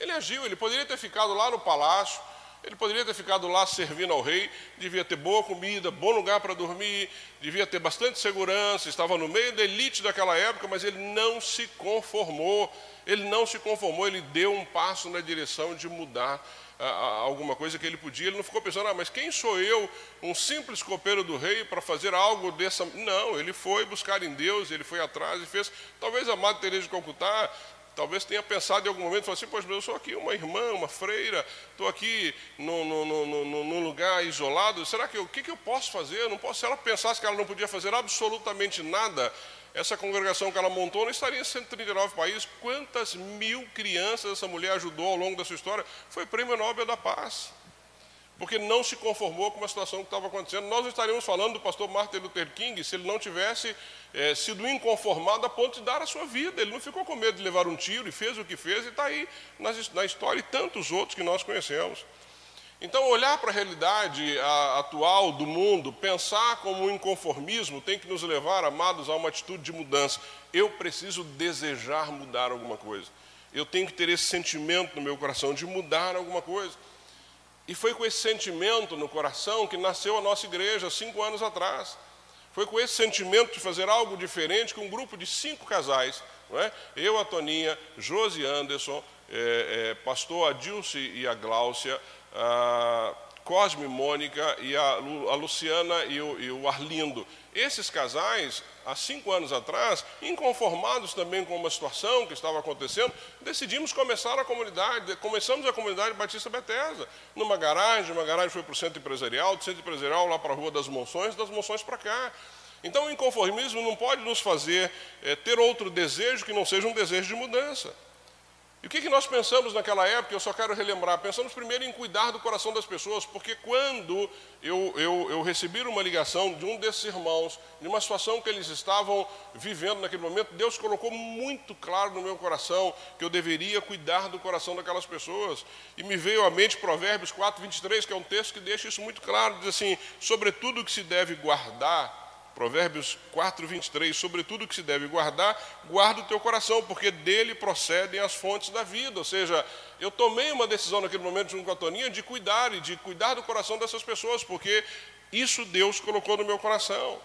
ele agiu, ele poderia ter ficado lá no palácio, ele poderia ter ficado lá servindo ao rei, devia ter boa comida, bom lugar para dormir, devia ter bastante segurança, estava no meio da elite daquela época, mas ele não se conformou. Ele não se conformou, ele deu um passo na direção de mudar a, a, alguma coisa que ele podia. Ele não ficou pensando, ah, mas quem sou eu, um simples copeiro do rei, para fazer algo dessa. Não, ele foi buscar em Deus, ele foi atrás e fez. Talvez a Madre Teresa de Calcutá talvez tenha pensado em algum momento, assim, pois eu sou aqui uma irmã, uma freira, estou aqui num, lugar isolado, será que o que, que eu posso fazer? Eu não posso, se ela pensasse que ela não podia fazer absolutamente nada, essa congregação que ela montou não estaria em 139 países. Quantas mil crianças essa mulher ajudou ao longo da sua história? Foi prêmio Nobel da Paz porque não se conformou com uma situação que estava acontecendo. Nós estaríamos falando do pastor Martin Luther King se ele não tivesse é, sido inconformado a ponto de dar a sua vida. Ele não ficou com medo de levar um tiro e fez o que fez e está aí na, na história e tantos outros que nós conhecemos. Então, olhar para a realidade atual do mundo, pensar como um inconformismo, tem que nos levar, amados, a uma atitude de mudança. Eu preciso desejar mudar alguma coisa. Eu tenho que ter esse sentimento no meu coração de mudar alguma coisa. E foi com esse sentimento no coração que nasceu a nossa igreja cinco anos atrás. Foi com esse sentimento de fazer algo diferente que um grupo de cinco casais, é? eu, a Toninha, Josi Anderson, é, é, pastor Adilce e a Gláucia, a Cosme Mônica e a, a Luciana e o, e o Arlindo. Esses casais, há cinco anos atrás, inconformados também com uma situação que estava acontecendo, decidimos começar a comunidade, começamos a comunidade Batista Bethesda, numa garagem, uma garagem foi para o centro empresarial, do centro empresarial lá para a Rua das Monções, das Monções para cá. Então o inconformismo não pode nos fazer é, ter outro desejo que não seja um desejo de mudança. E o que, que nós pensamos naquela época? Eu só quero relembrar. Pensamos primeiro em cuidar do coração das pessoas, porque quando eu, eu, eu recebi uma ligação de um desses irmãos, de uma situação que eles estavam vivendo naquele momento, Deus colocou muito claro no meu coração que eu deveria cuidar do coração daquelas pessoas. E me veio à mente Provérbios 4, 23, que é um texto que deixa isso muito claro: diz assim, sobretudo o que se deve guardar Provérbios 4, 23, sobretudo que se deve guardar, guarda o teu coração, porque dele procedem as fontes da vida. Ou seja, eu tomei uma decisão naquele momento junto com a Toninha de cuidar e de cuidar do coração dessas pessoas, porque isso Deus colocou no meu coração.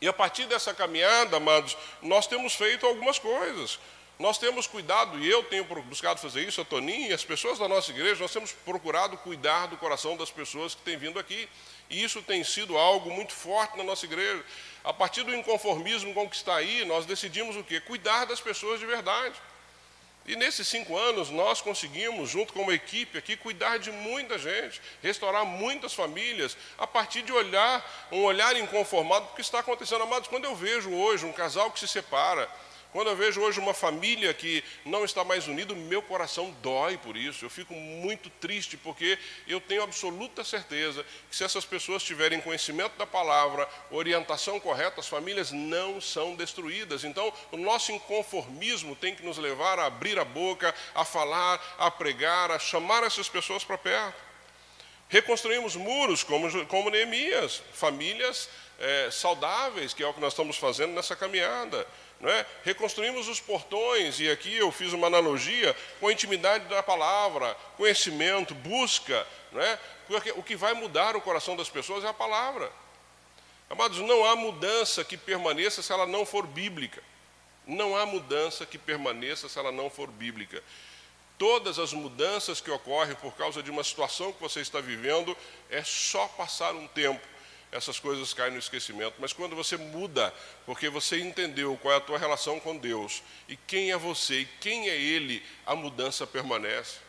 E a partir dessa caminhada, amados, nós temos feito algumas coisas. Nós temos cuidado, e eu tenho buscado fazer isso, a Toninha e as pessoas da nossa igreja, nós temos procurado cuidar do coração das pessoas que têm vindo aqui. E isso tem sido algo muito forte na nossa igreja. A partir do inconformismo com que está aí, nós decidimos o quê? Cuidar das pessoas de verdade. E nesses cinco anos nós conseguimos, junto com uma equipe aqui, cuidar de muita gente, restaurar muitas famílias, a partir de olhar, um olhar inconformado, porque está acontecendo. Amados, quando eu vejo hoje um casal que se separa, quando eu vejo hoje uma família que não está mais unida, meu coração dói por isso. Eu fico muito triste porque eu tenho absoluta certeza que se essas pessoas tiverem conhecimento da palavra, orientação correta, as famílias não são destruídas. Então, o nosso inconformismo tem que nos levar a abrir a boca, a falar, a pregar, a chamar essas pessoas para perto. Reconstruímos muros como, como Neemias, famílias é, saudáveis, que é o que nós estamos fazendo nessa caminhada. É? Reconstruímos os portões, e aqui eu fiz uma analogia com a intimidade da palavra, conhecimento, busca. É? O que vai mudar o coração das pessoas é a palavra. Amados, não há mudança que permaneça se ela não for bíblica. Não há mudança que permaneça se ela não for bíblica. Todas as mudanças que ocorrem por causa de uma situação que você está vivendo é só passar um tempo essas coisas caem no esquecimento. Mas quando você muda, porque você entendeu qual é a tua relação com Deus e quem é você e quem é Ele, a mudança permanece.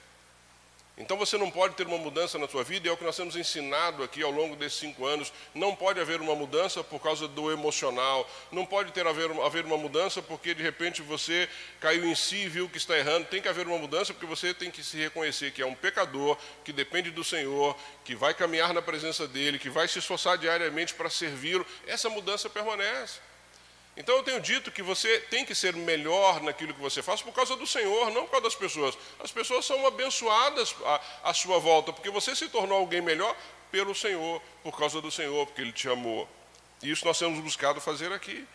Então você não pode ter uma mudança na sua vida, e é o que nós temos ensinado aqui ao longo desses cinco anos. Não pode haver uma mudança por causa do emocional, não pode ter haver, haver uma mudança porque de repente você caiu em si e viu que está errando. Tem que haver uma mudança porque você tem que se reconhecer que é um pecador, que depende do Senhor, que vai caminhar na presença dEle, que vai se esforçar diariamente para servi-lo. Essa mudança permanece. Então eu tenho dito que você tem que ser melhor naquilo que você faz por causa do Senhor, não por causa das pessoas. As pessoas são abençoadas à, à sua volta, porque você se tornou alguém melhor pelo Senhor, por causa do Senhor, porque Ele te amou. E isso nós temos buscado fazer aqui.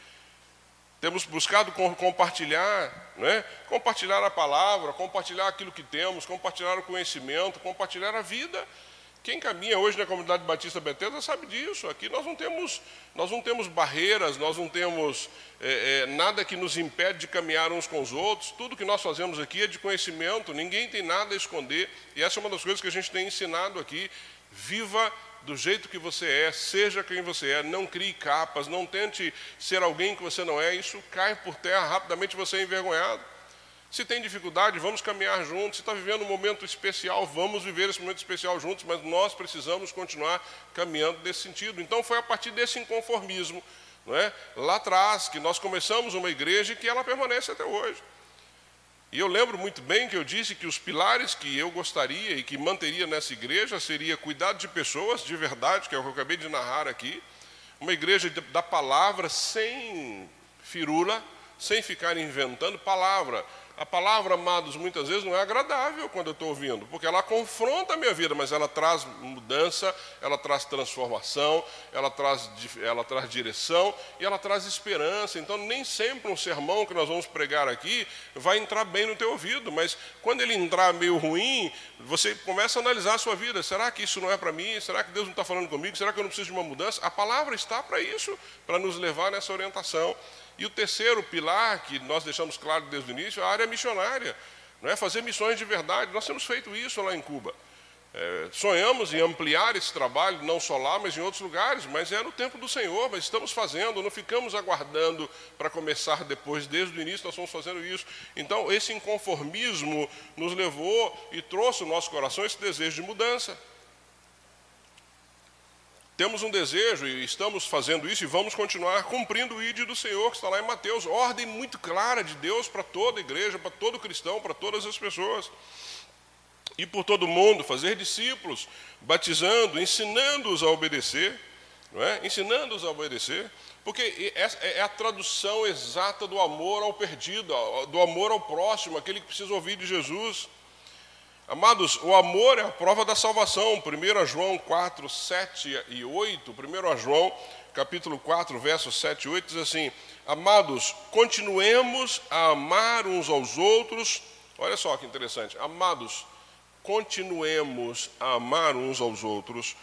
Temos buscado compartilhar, né? compartilhar a palavra, compartilhar aquilo que temos, compartilhar o conhecimento, compartilhar a vida. Quem caminha hoje na comunidade Batista Bethesda sabe disso. Aqui nós não temos, nós não temos barreiras, nós não temos é, é, nada que nos impede de caminhar uns com os outros. Tudo que nós fazemos aqui é de conhecimento, ninguém tem nada a esconder. E essa é uma das coisas que a gente tem ensinado aqui. Viva do jeito que você é, seja quem você é, não crie capas, não tente ser alguém que você não é. Isso cai por terra, rapidamente você é envergonhado. Se tem dificuldade, vamos caminhar juntos. Se está vivendo um momento especial, vamos viver esse momento especial juntos, mas nós precisamos continuar caminhando nesse sentido. Então, foi a partir desse inconformismo, não é? lá atrás, que nós começamos uma igreja e que ela permanece até hoje. E eu lembro muito bem que eu disse que os pilares que eu gostaria e que manteria nessa igreja seria cuidado de pessoas de verdade, que é o que eu acabei de narrar aqui, uma igreja da palavra sem firula, sem ficar inventando palavra A palavra, amados, muitas vezes não é agradável quando eu estou ouvindo, porque ela confronta a minha vida, mas ela traz mudança, ela traz transformação, ela traz, ela traz direção e ela traz esperança. Então, nem sempre um sermão que nós vamos pregar aqui vai entrar bem no teu ouvido, mas quando ele entrar meio ruim, você começa a analisar a sua vida. Será que isso não é para mim? Será que Deus não está falando comigo? Será que eu não preciso de uma mudança? A palavra está para isso, para nos levar nessa orientação. E o terceiro pilar, que nós deixamos claro desde o início, é a área missionária. Não é fazer missões de verdade. Nós temos feito isso lá em Cuba. É, sonhamos em ampliar esse trabalho, não só lá, mas em outros lugares, mas é no tempo do Senhor, mas estamos fazendo, não ficamos aguardando para começar depois, desde o início nós estamos fazendo isso. Então, esse inconformismo nos levou e trouxe no nosso coração esse desejo de mudança. Temos um desejo e estamos fazendo isso e vamos continuar cumprindo o ID do Senhor que está lá em Mateus. Ordem muito clara de Deus para toda a igreja, para todo cristão, para todas as pessoas. E por todo mundo, fazer discípulos, batizando, ensinando-os a obedecer, não é? ensinando-os a obedecer, porque é, é a tradução exata do amor ao perdido, do amor ao próximo, aquele que precisa ouvir de Jesus. Amados, o amor é a prova da salvação. 1 João 4, 7 e 8. 1 João, capítulo 4, versos 7 e 8, diz assim: Amados, continuemos a amar uns aos outros. Olha só que interessante. Amados, continuemos a amar uns aos outros,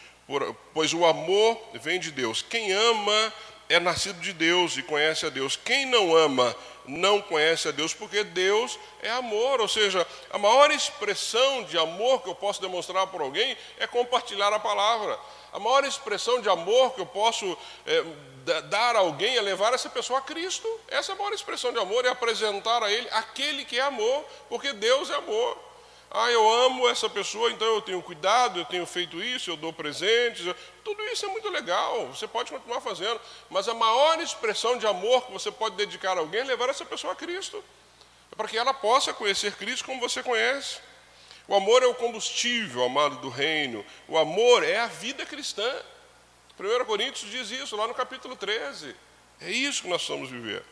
pois o amor vem de Deus. Quem ama é nascido de Deus e conhece a Deus. Quem não ama não conhece a Deus, porque Deus é amor, ou seja, a maior expressão de amor que eu posso demonstrar por alguém é compartilhar a palavra. A maior expressão de amor que eu posso é, dar a alguém é levar essa pessoa a Cristo. Essa é a maior expressão de amor, é apresentar a Ele aquele que é amor, porque Deus é amor. Ah, eu amo essa pessoa, então eu tenho cuidado, eu tenho feito isso, eu dou presentes. Tudo isso é muito legal, você pode continuar fazendo. Mas a maior expressão de amor que você pode dedicar a alguém é levar essa pessoa a Cristo. É para que ela possa conhecer Cristo como você conhece. O amor é o combustível, amado do reino. O amor é a vida cristã. 1 Coríntios diz isso lá no capítulo 13. É isso que nós vamos viver.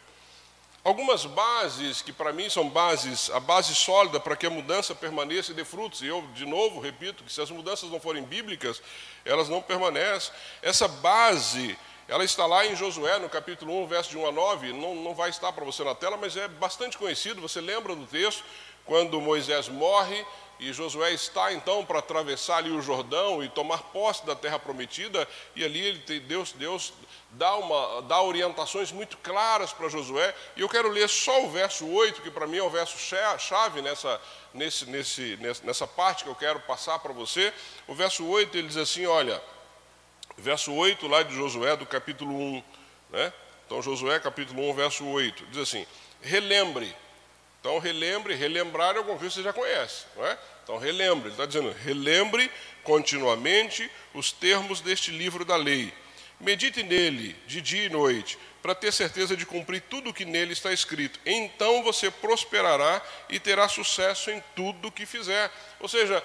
Algumas bases que para mim são bases, a base sólida para que a mudança permaneça e dê frutos. E eu, de novo, repito que se as mudanças não forem bíblicas, elas não permanecem. Essa base, ela está lá em Josué, no capítulo 1, verso de 1 a 9. Não, não vai estar para você na tela, mas é bastante conhecido. Você lembra do texto, quando Moisés morre e Josué está então para atravessar ali o Jordão e tomar posse da terra prometida, e ali ele, Deus, Deus dá, uma, dá orientações muito claras para Josué, e eu quero ler só o verso 8, que para mim é o verso chave nessa, nesse, nesse, nessa parte que eu quero passar para você. O verso 8 ele diz assim: olha, verso 8 lá de Josué, do capítulo 1, né? Então, Josué, capítulo 1, verso 8, diz assim: relembre então, relembre, relembrar é alguma coisa que você já conhece, não é? Então, relembre, ele está dizendo, relembre continuamente os termos deste livro da lei. Medite nele de dia e noite, para ter certeza de cumprir tudo o que nele está escrito. Então você prosperará e terá sucesso em tudo o que fizer. Ou seja,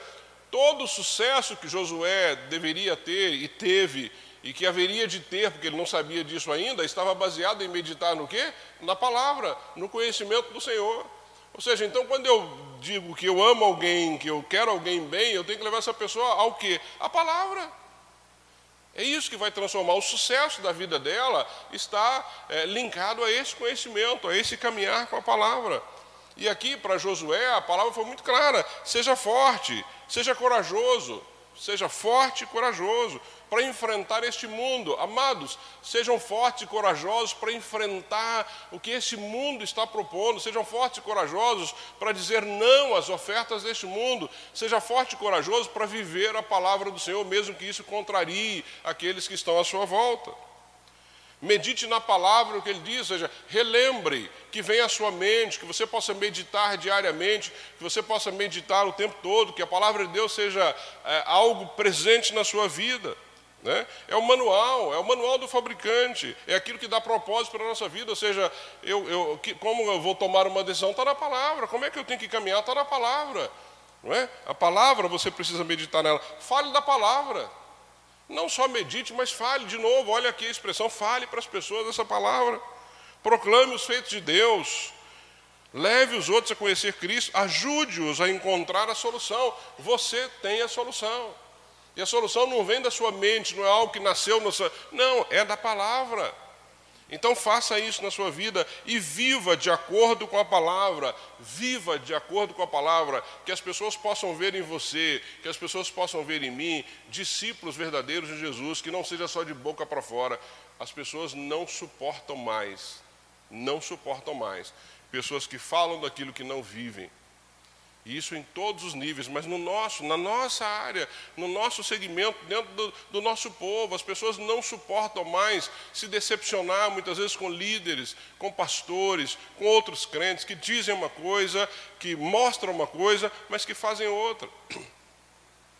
todo o sucesso que Josué deveria ter e teve e que haveria de ter, porque ele não sabia disso ainda, estava baseado em meditar no quê? Na palavra, no conhecimento do Senhor. Ou seja, então quando eu digo que eu amo alguém, que eu quero alguém bem, eu tenho que levar essa pessoa ao quê? A palavra. É isso que vai transformar o sucesso da vida dela, está é, linkado a esse conhecimento, a esse caminhar com a palavra. E aqui para Josué a palavra foi muito clara: seja forte, seja corajoso, seja forte e corajoso para enfrentar este mundo. Amados, sejam fortes e corajosos para enfrentar o que esse mundo está propondo. Sejam fortes e corajosos para dizer não às ofertas deste mundo. Seja forte e corajoso para viver a palavra do Senhor, mesmo que isso contrarie aqueles que estão à sua volta. Medite na palavra o que ele diz, ou seja, relembre que venha à sua mente, que você possa meditar diariamente, que você possa meditar o tempo todo, que a palavra de Deus seja é, algo presente na sua vida. Né? É o manual, é o manual do fabricante, é aquilo que dá propósito para a nossa vida. Ou seja, eu, eu, como eu vou tomar uma decisão, está na palavra. Como é que eu tenho que caminhar? Está na palavra. Não é? A palavra você precisa meditar nela. Fale da palavra. Não só medite, mas fale de novo. Olha aqui a expressão: fale para as pessoas essa palavra. Proclame os feitos de Deus. Leve os outros a conhecer Cristo, ajude-os a encontrar a solução. Você tem a solução. E a solução não vem da sua mente, não é algo que nasceu no seu. Não, é da palavra. Então faça isso na sua vida e viva de acordo com a palavra. Viva de acordo com a palavra, que as pessoas possam ver em você, que as pessoas possam ver em mim discípulos verdadeiros de Jesus, que não seja só de boca para fora. As pessoas não suportam mais, não suportam mais pessoas que falam daquilo que não vivem. Isso em todos os níveis, mas no nosso, na nossa área, no nosso segmento, dentro do, do, nosso povo, as pessoas não suportam mais se decepcionar muitas vezes com líderes, com pastores, com outros crentes que dizem uma coisa, que mostram uma coisa, mas que fazem outra. (clears throat)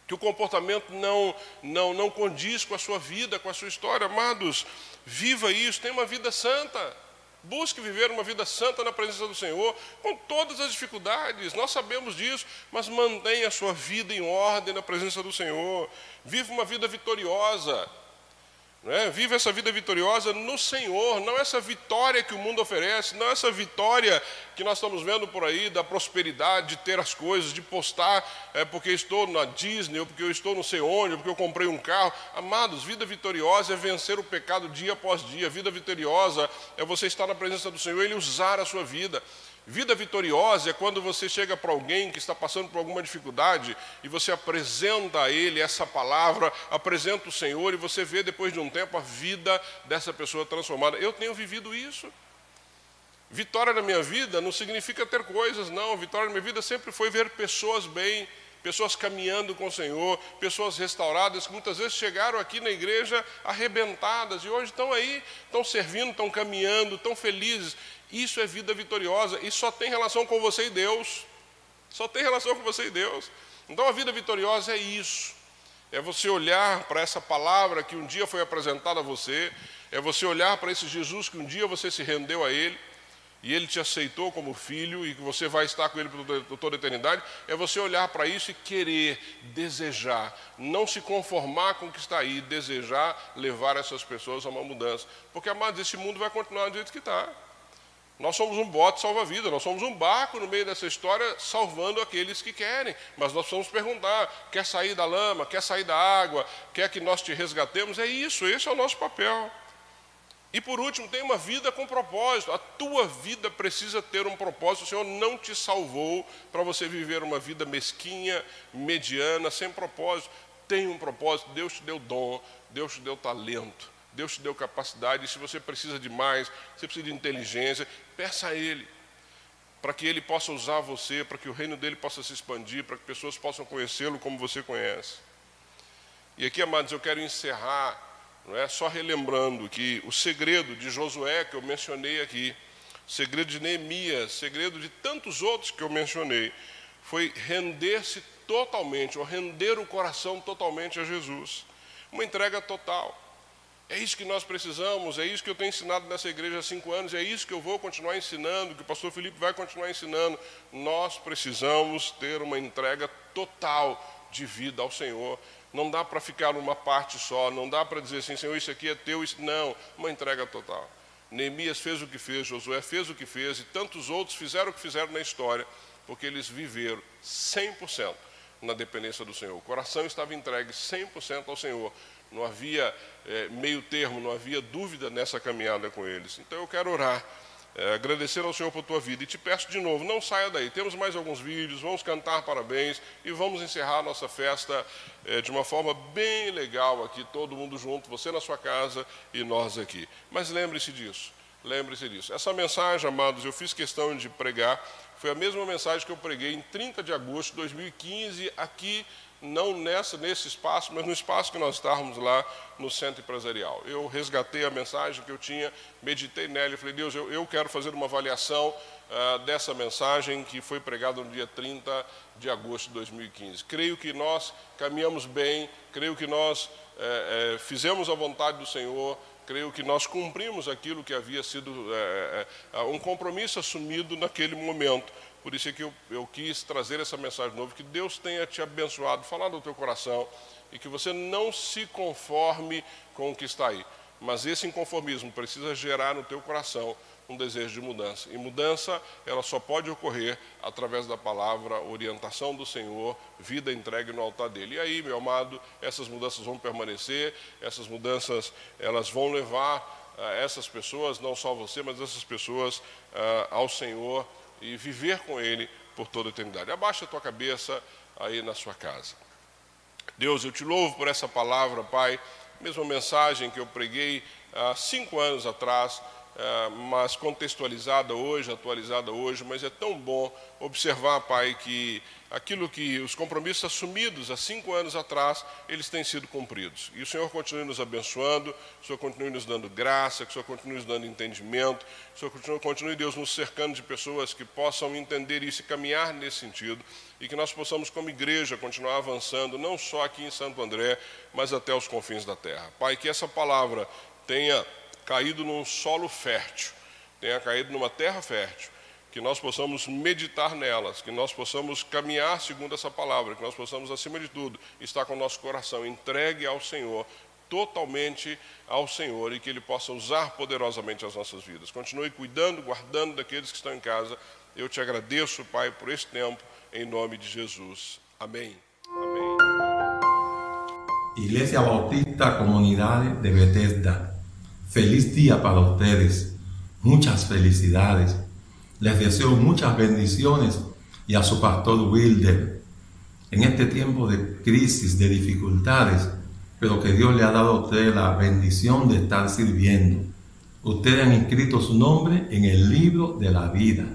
Que o comportamento não, não, não condiz com a sua vida, com a sua história. Amados, viva isso, tenha uma vida santa. Busque viver uma vida santa na presença do Senhor, com todas as dificuldades, nós sabemos disso, mas mantenha a sua vida em ordem na presença do Senhor. Viva uma vida vitoriosa. Né? Essa vida vitoriosa no Senhor, não essa vitória que o mundo oferece, não essa vitória que nós estamos vendo por aí da prosperidade, de ter as coisas, de postar é, porque estou na Disney, ou porque eu estou não sei onde, ou porque eu comprei um carro. Amados, vida vitoriosa é vencer o pecado dia após dia. Vida vitoriosa é você estar na presença do Senhor e Ele usar a sua vida. Vida vitoriosa é quando você chega para alguém que está passando por alguma dificuldade e você apresenta a ele essa palavra, apresenta o Senhor e você vê depois de um tempo a vida dessa pessoa transformada. Eu tenho vivido isso. Vitória na minha vida não significa ter coisas, não. Vitória na minha vida sempre foi ver pessoas bem, pessoas caminhando com o Senhor, pessoas restauradas, que muitas vezes chegaram aqui na igreja arrebentadas e hoje estão aí, estão servindo, estão caminhando, estão felizes. Isso é vida vitoriosa e só tem relação com você e Deus. Só tem relação com você e Deus. Então a vida vitoriosa é isso. É você olhar para essa palavra que um dia foi apresentada a você, é você olhar para esse Jesus que um dia você se rendeu a ele e ele te aceitou como filho e que você vai estar com ele por toda a eternidade, é você olhar para isso e querer, desejar, não se conformar com o que está aí, desejar levar essas pessoas a uma mudança. Porque, amados, esse mundo vai continuar do jeito que está. Nós somos um bote salva-vida, nós somos um barco no meio dessa história salvando aqueles que querem. Mas nós precisamos perguntar: quer sair da lama, quer sair da água, quer que nós te resgatemos? É isso, esse é o nosso papel. E por último, tem uma vida com propósito. A tua vida precisa ter um propósito. O Senhor não te salvou para você viver uma vida mesquinha, mediana, sem propósito. Tem um propósito. Deus te deu dom, Deus te deu talento. Deus te deu capacidade, se você precisa de mais, você precisa de inteligência, peça a Ele, para que Ele possa usar você, para que o reino dele possa se expandir, para que pessoas possam conhecê-lo como você conhece. E aqui, amados, eu quero encerrar, não é só relembrando que o segredo de Josué que eu mencionei aqui, segredo de Neemias, segredo de tantos outros que eu mencionei, foi render-se totalmente, ou render o coração totalmente a Jesus. Uma entrega total. É isso que nós precisamos, é isso que eu tenho ensinado nessa igreja há cinco anos, é isso que eu vou continuar ensinando, que o pastor Felipe vai continuar ensinando. Nós precisamos ter uma entrega total de vida ao Senhor. Não dá para ficar numa parte só, não dá para dizer assim, Senhor, isso aqui é teu, isso... não, uma entrega total. Neemias fez o que fez, Josué fez o que fez, e tantos outros fizeram o que fizeram na história, porque eles viveram 100% na dependência do Senhor. O coração estava entregue 100% ao Senhor não havia é, meio termo, não havia dúvida nessa caminhada com eles. Então eu quero orar, é, agradecer ao Senhor por tua vida e te peço de novo, não saia daí. Temos mais alguns vídeos, vamos cantar parabéns e vamos encerrar a nossa festa é, de uma forma bem legal aqui, todo mundo junto, você na sua casa e nós aqui. Mas lembre-se disso, lembre-se disso. Essa mensagem, amados, eu fiz questão de pregar, foi a mesma mensagem que eu preguei em 30 de agosto de 2015 aqui não nessa, nesse espaço, mas no espaço que nós estávamos lá no centro empresarial. Eu resgatei a mensagem que eu tinha, meditei nela e falei, Deus, eu, eu quero fazer uma avaliação uh, dessa mensagem que foi pregada no dia 30 de agosto de 2015. Creio que nós caminhamos bem, creio que nós eh, eh, fizemos a vontade do Senhor, creio que nós cumprimos aquilo que havia sido eh, um compromisso assumido naquele momento. Por isso é que eu, eu quis trazer essa mensagem nova, que Deus tenha te abençoado, falado no teu coração, e que você não se conforme com o que está aí. mas esse inconformismo precisa gerar no teu coração um desejo de mudança. E mudança, ela só pode ocorrer através da palavra, orientação do Senhor, vida entregue no altar dele. E aí, meu amado, essas mudanças vão permanecer, essas mudanças, elas vão levar uh, essas pessoas, não só você, mas essas pessoas uh, ao Senhor e viver com Ele por toda a eternidade. Abaixa a tua cabeça aí na sua casa. Deus, eu te louvo por essa palavra, Pai. Mesma mensagem que eu preguei há cinco anos atrás mas contextualizada hoje, atualizada hoje, mas é tão bom observar, Pai, que aquilo que os compromissos assumidos há cinco anos atrás, eles têm sido cumpridos. E o Senhor continue nos abençoando, o Senhor continue nos dando graça, que o Senhor continue nos dando entendimento, o Senhor continue, continue, Deus, nos cercando de pessoas que possam entender isso e caminhar nesse sentido, e que nós possamos, como igreja, continuar avançando, não só aqui em Santo André, mas até os confins da terra. Pai, que essa palavra tenha caído num solo fértil, tenha caído numa terra fértil, que nós possamos meditar nelas, que nós possamos caminhar segundo essa palavra, que nós possamos, acima de tudo, estar com o nosso coração entregue ao Senhor, totalmente ao Senhor e que Ele possa usar poderosamente as nossas vidas. Continue cuidando, guardando daqueles que estão em casa. Eu te agradeço, Pai, por este tempo, em nome de Jesus. Amém. Amém. Iglesia Bautista Comunidade de Bethesda. Feliz día para ustedes. Muchas felicidades. Les deseo muchas bendiciones y a su pastor Wilder en este tiempo de crisis, de dificultades, pero que Dios le ha dado a ustedes la bendición de estar sirviendo. Ustedes han inscrito su nombre en el libro de la vida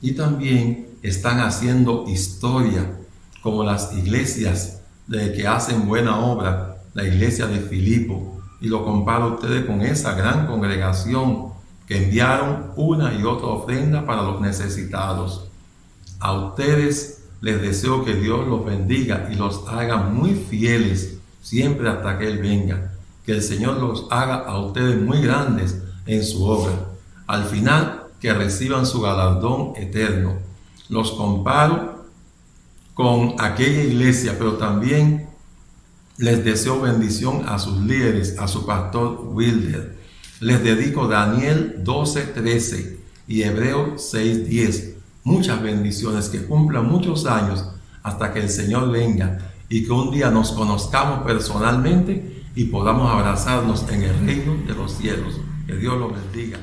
y también están haciendo historia como las iglesias de que hacen buena obra, la iglesia de Filipo, y lo comparo a ustedes con esa gran congregación que enviaron una y otra ofrenda para los necesitados. A ustedes les deseo que Dios los bendiga y los haga muy fieles siempre hasta que Él venga. Que el Señor los haga a ustedes muy grandes en su obra. Al final, que reciban su galardón eterno. Los comparo con aquella iglesia, pero también les deseo bendición a sus líderes, a su pastor Wilder. Les dedico Daniel 12:13 y Hebreo 6:10. Muchas bendiciones, que cumplan muchos años hasta que el Señor venga y que un día nos conozcamos personalmente y podamos abrazarnos en el reino de los cielos. Que Dios los bendiga.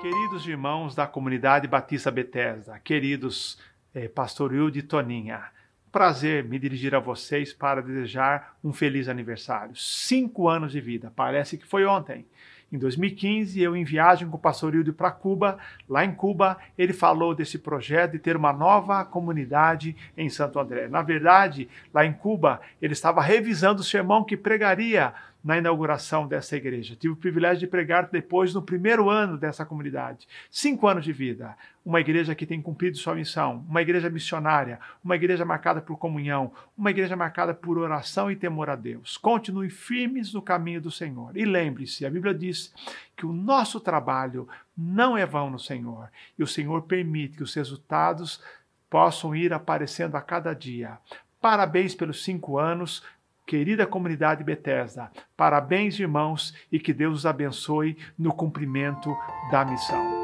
Queridos irmãos da comunidade Batista Bethesda, queridos eh, Pastor Wilde Toninha, prazer me dirigir a vocês para desejar um feliz aniversário. Cinco anos de vida, parece que foi ontem. Em 2015, eu em viagem com o pastor Hildo para Cuba. Lá em Cuba, ele falou desse projeto de ter uma nova comunidade em Santo André. Na verdade, lá em Cuba, ele estava revisando o sermão que pregaria na inauguração dessa igreja. Tive o privilégio de pregar depois no primeiro ano dessa comunidade. Cinco anos de vida. Uma igreja que tem cumprido sua missão. Uma igreja missionária. Uma igreja marcada por comunhão. Uma igreja marcada por oração e temor a Deus. Continue firmes no caminho do Senhor. E lembre-se, a Bíblia diz que o nosso trabalho não é vão no Senhor. E o Senhor permite que os resultados possam ir aparecendo a cada dia. Parabéns pelos cinco anos querida comunidade Bethesda, parabéns, irmãos, e que Deus os abençoe no cumprimento da missão.